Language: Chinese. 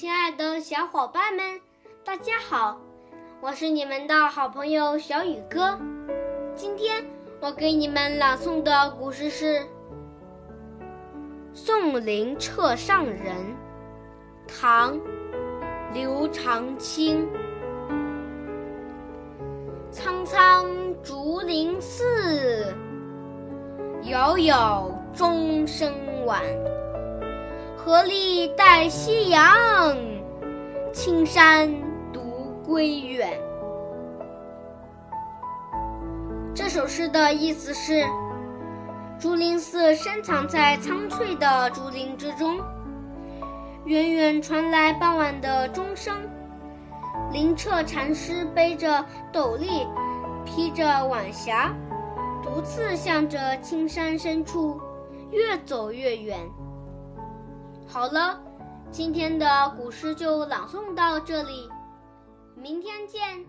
亲爱的小伙伴们，大家好，我是你们的好朋友小雨哥。今天我给你们朗诵的古诗是《送灵掣上人》，唐·刘长卿。苍苍竹林寺，杳杳钟声晚。何历代夕阳，青山独归远。这首诗的意思是：竹林寺深藏在苍翠的竹林之中，远远传来傍晚的钟声。灵澈禅师背着斗笠，披着晚霞，独自向着青山深处越走越远。好了，今天的古诗就朗诵到这里，明天见。